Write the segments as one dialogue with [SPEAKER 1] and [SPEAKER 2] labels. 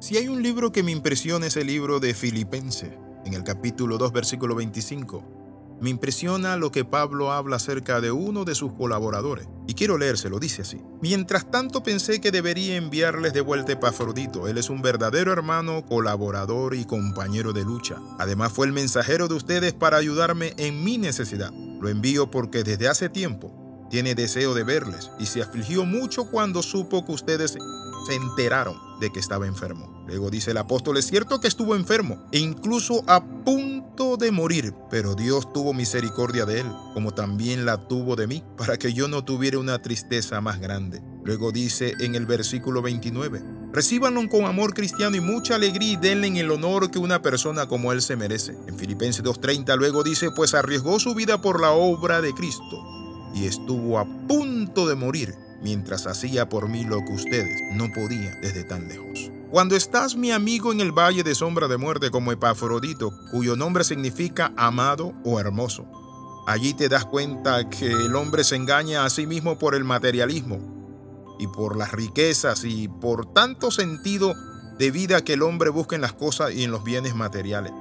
[SPEAKER 1] Si hay un libro que me impresiona es el libro de Filipenses, en el capítulo 2, versículo 25. Me impresiona lo que Pablo habla acerca de uno de sus colaboradores. Y quiero leérselo, dice así. Mientras tanto pensé que debería enviarles de vuelta Epafrodito. Él es un verdadero hermano, colaborador y compañero de lucha. Además fue el mensajero de ustedes para ayudarme en mi necesidad. Lo envío porque desde hace tiempo tiene deseo de verles y se afligió mucho cuando supo que ustedes se enteraron de que estaba enfermo. Luego dice el apóstol, es cierto que estuvo enfermo e incluso a punto de morir, pero Dios tuvo misericordia de él, como también la tuvo de mí, para que yo no tuviera una tristeza más grande. Luego dice en el versículo 29, Recíbanlo con amor cristiano y mucha alegría y denle el honor que una persona como él se merece. En Filipenses 2.30 luego dice, pues arriesgó su vida por la obra de Cristo y estuvo a punto de morir mientras hacía por mí lo que ustedes no podían desde tan lejos. Cuando estás mi amigo en el valle de sombra de muerte como Epafrodito, cuyo nombre significa amado o hermoso, allí te das cuenta que el hombre se engaña a sí mismo por el materialismo y por las riquezas y por tanto sentido de vida que el hombre busca en las cosas y en los bienes materiales.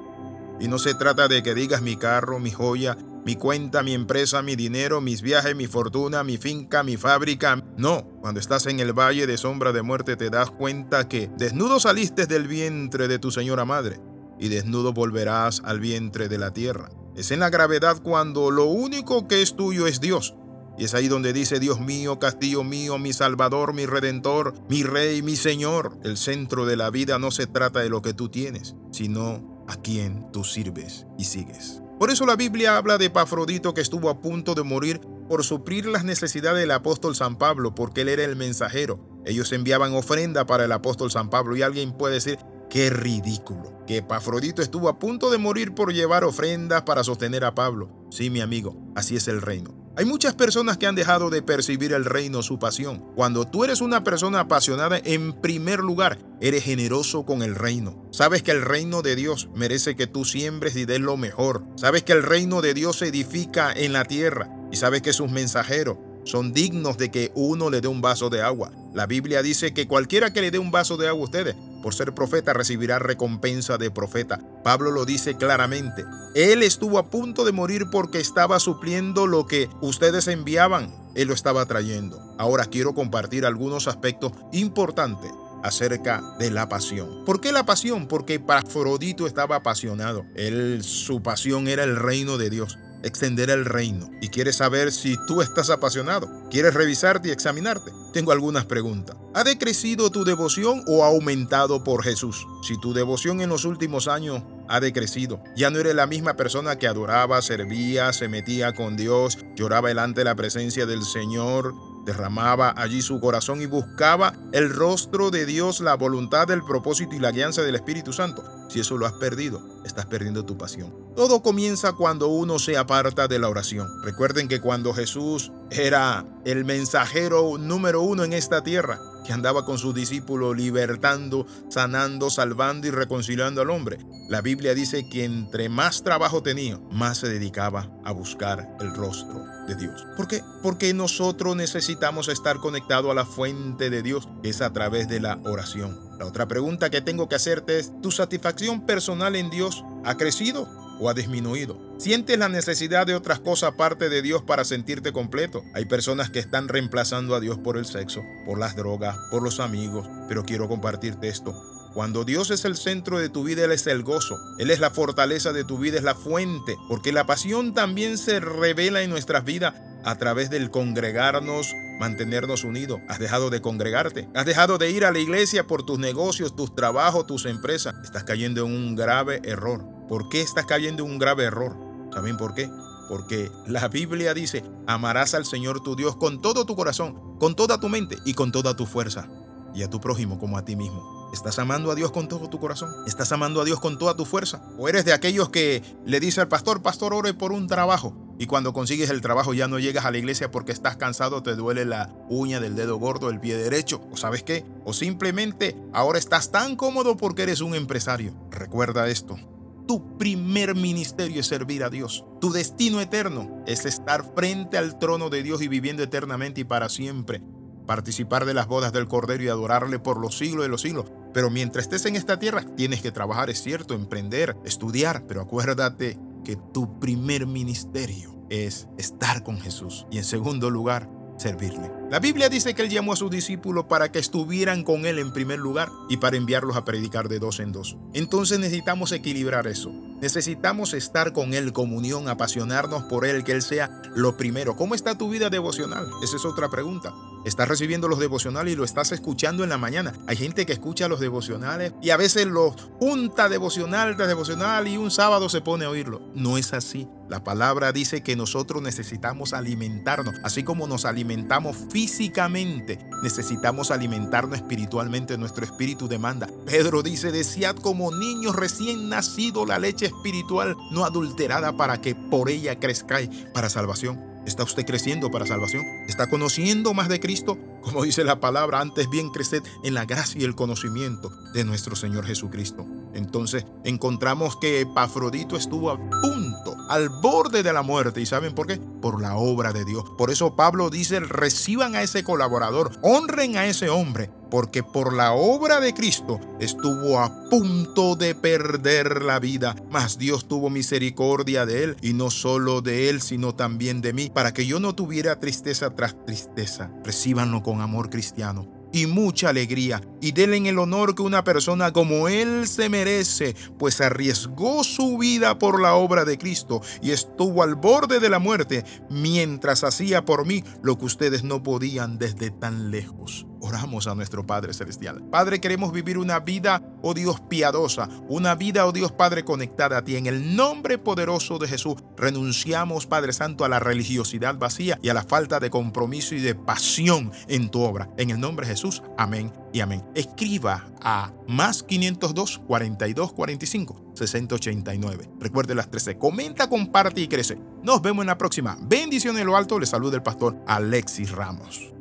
[SPEAKER 1] Y no se trata de que digas mi carro, mi joya, mi cuenta, mi empresa, mi dinero, mis viajes, mi fortuna, mi finca, mi fábrica. No, cuando estás en el valle de sombra de muerte te das cuenta que desnudo saliste del vientre de tu señora madre y desnudo volverás al vientre de la tierra. Es en la gravedad cuando lo único que es tuyo es Dios. Y es ahí donde dice, Dios mío, castillo mío, mi Salvador, mi Redentor, mi Rey, mi Señor. El centro de la vida no se trata de lo que tú tienes, sino a quien tú sirves y sigues. Por eso la Biblia habla de Epafrodito que estuvo a punto de morir por suplir las necesidades del apóstol San Pablo, porque él era el mensajero. Ellos enviaban ofrenda para el apóstol San Pablo y alguien puede decir, qué ridículo, que Epafrodito estuvo a punto de morir por llevar ofrendas para sostener a Pablo. Sí, mi amigo, así es el reino. Hay muchas personas que han dejado de percibir el reino, su pasión. Cuando tú eres una persona apasionada, en primer lugar, eres generoso con el reino. Sabes que el reino de Dios merece que tú siembres y des lo mejor. Sabes que el reino de Dios se edifica en la tierra y sabes que sus mensajeros son dignos de que uno le dé un vaso de agua. La Biblia dice que cualquiera que le dé un vaso de agua a ustedes, por ser profeta, recibirá recompensa de profeta. Pablo lo dice claramente. Él estuvo a punto de morir porque estaba supliendo lo que ustedes enviaban. Él lo estaba trayendo. Ahora quiero compartir algunos aspectos importantes acerca de la pasión. ¿Por qué la pasión? Porque Afrodito estaba apasionado. Él, su pasión era el reino de Dios extender el reino y quieres saber si tú estás apasionado, quieres revisarte y examinarte, tengo algunas preguntas. ¿Ha decrecido tu devoción o ha aumentado por Jesús? Si tu devoción en los últimos años ha decrecido, ya no eres la misma persona que adoraba, servía, se metía con Dios, lloraba delante de la presencia del Señor, derramaba allí su corazón y buscaba el rostro de Dios, la voluntad, el propósito y la guianza del Espíritu Santo. Si eso lo has perdido, estás perdiendo tu pasión. Todo comienza cuando uno se aparta de la oración. Recuerden que cuando Jesús era el mensajero número uno en esta tierra, que andaba con sus discípulos libertando, sanando, salvando y reconciliando al hombre. La Biblia dice que entre más trabajo tenía, más se dedicaba a buscar el rostro de Dios. ¿Por qué? Porque nosotros necesitamos estar conectados a la fuente de Dios, que es a través de la oración. La otra pregunta que tengo que hacerte es, ¿tu satisfacción personal en Dios ha crecido o ha disminuido? ¿Sientes la necesidad de otras cosas aparte de Dios para sentirte completo? Hay personas que están reemplazando a Dios por el sexo, por las drogas, por los amigos, pero quiero compartirte esto. Cuando Dios es el centro de tu vida, Él es el gozo. Él es la fortaleza de tu vida, es la fuente. Porque la pasión también se revela en nuestras vidas a través del congregarnos, mantenernos unidos. Has dejado de congregarte. Has dejado de ir a la iglesia por tus negocios, tus trabajos, tus empresas. Estás cayendo en un grave error. ¿Por qué estás cayendo en un grave error? ¿Saben por qué? Porque la Biblia dice, amarás al Señor tu Dios con todo tu corazón, con toda tu mente y con toda tu fuerza. Y a tu prójimo como a ti mismo. ¿Estás amando a Dios con todo tu corazón? ¿Estás amando a Dios con toda tu fuerza? ¿O eres de aquellos que le dice al pastor, pastor, ore por un trabajo? Y cuando consigues el trabajo ya no llegas a la iglesia porque estás cansado, te duele la uña del dedo gordo, el pie derecho, o sabes qué, o simplemente ahora estás tan cómodo porque eres un empresario. Recuerda esto, tu primer ministerio es servir a Dios. Tu destino eterno es estar frente al trono de Dios y viviendo eternamente y para siempre. Participar de las bodas del Cordero y adorarle por los siglos de los siglos. Pero mientras estés en esta tierra, tienes que trabajar, es cierto, emprender, estudiar, pero acuérdate que tu primer ministerio es estar con Jesús. Y en segundo lugar, servirle. La Biblia dice que él llamó a sus discípulos para que estuvieran con él en primer lugar y para enviarlos a predicar de dos en dos. Entonces necesitamos equilibrar eso. Necesitamos estar con Él, comunión, apasionarnos por Él, que Él sea lo primero. ¿Cómo está tu vida devocional? Esa es otra pregunta. Estás recibiendo los devocionales y lo estás escuchando en la mañana. Hay gente que escucha los devocionales y a veces los junta devocional tras devocional y un sábado se pone a oírlo. No es así. La palabra dice que nosotros necesitamos alimentarnos, así como nos alimentamos físicamente, necesitamos alimentarnos espiritualmente, nuestro espíritu demanda. Pedro dice, desead como niños recién nacidos la leche espiritual no adulterada para que por ella crezcáis para salvación. ¿Está usted creciendo para salvación? ¿Está conociendo más de Cristo? Como dice la palabra, antes bien creced en la gracia y el conocimiento de nuestro Señor Jesucristo. Entonces encontramos que Epafrodito estuvo a punto, al borde de la muerte. ¿Y saben por qué? Por la obra de Dios. Por eso Pablo dice, reciban a ese colaborador, honren a ese hombre, porque por la obra de Cristo estuvo a punto de perder la vida, mas Dios tuvo misericordia de él, y no solo de él, sino también de mí, para que yo no tuviera tristeza tras tristeza. Recíbanlo con amor cristiano y mucha alegría, y denle el honor que una persona como él se merece, pues arriesgó su vida por la obra de Cristo y estuvo al borde de la muerte mientras hacía por mí lo que ustedes no podían desde tan lejos. Oramos a nuestro Padre Celestial. Padre, queremos vivir una vida, oh Dios, piadosa, una vida, oh Dios Padre, conectada a ti. En el nombre poderoso de Jesús, renunciamos, Padre Santo, a la religiosidad vacía y a la falta de compromiso y de pasión en tu obra. En el nombre de Jesús, amén y amén. Escriba a más 502 42 45 60 89. Recuerde las 13. Comenta, comparte y crece. Nos vemos en la próxima. Bendiciones en lo alto. Le saluda el pastor Alexis Ramos.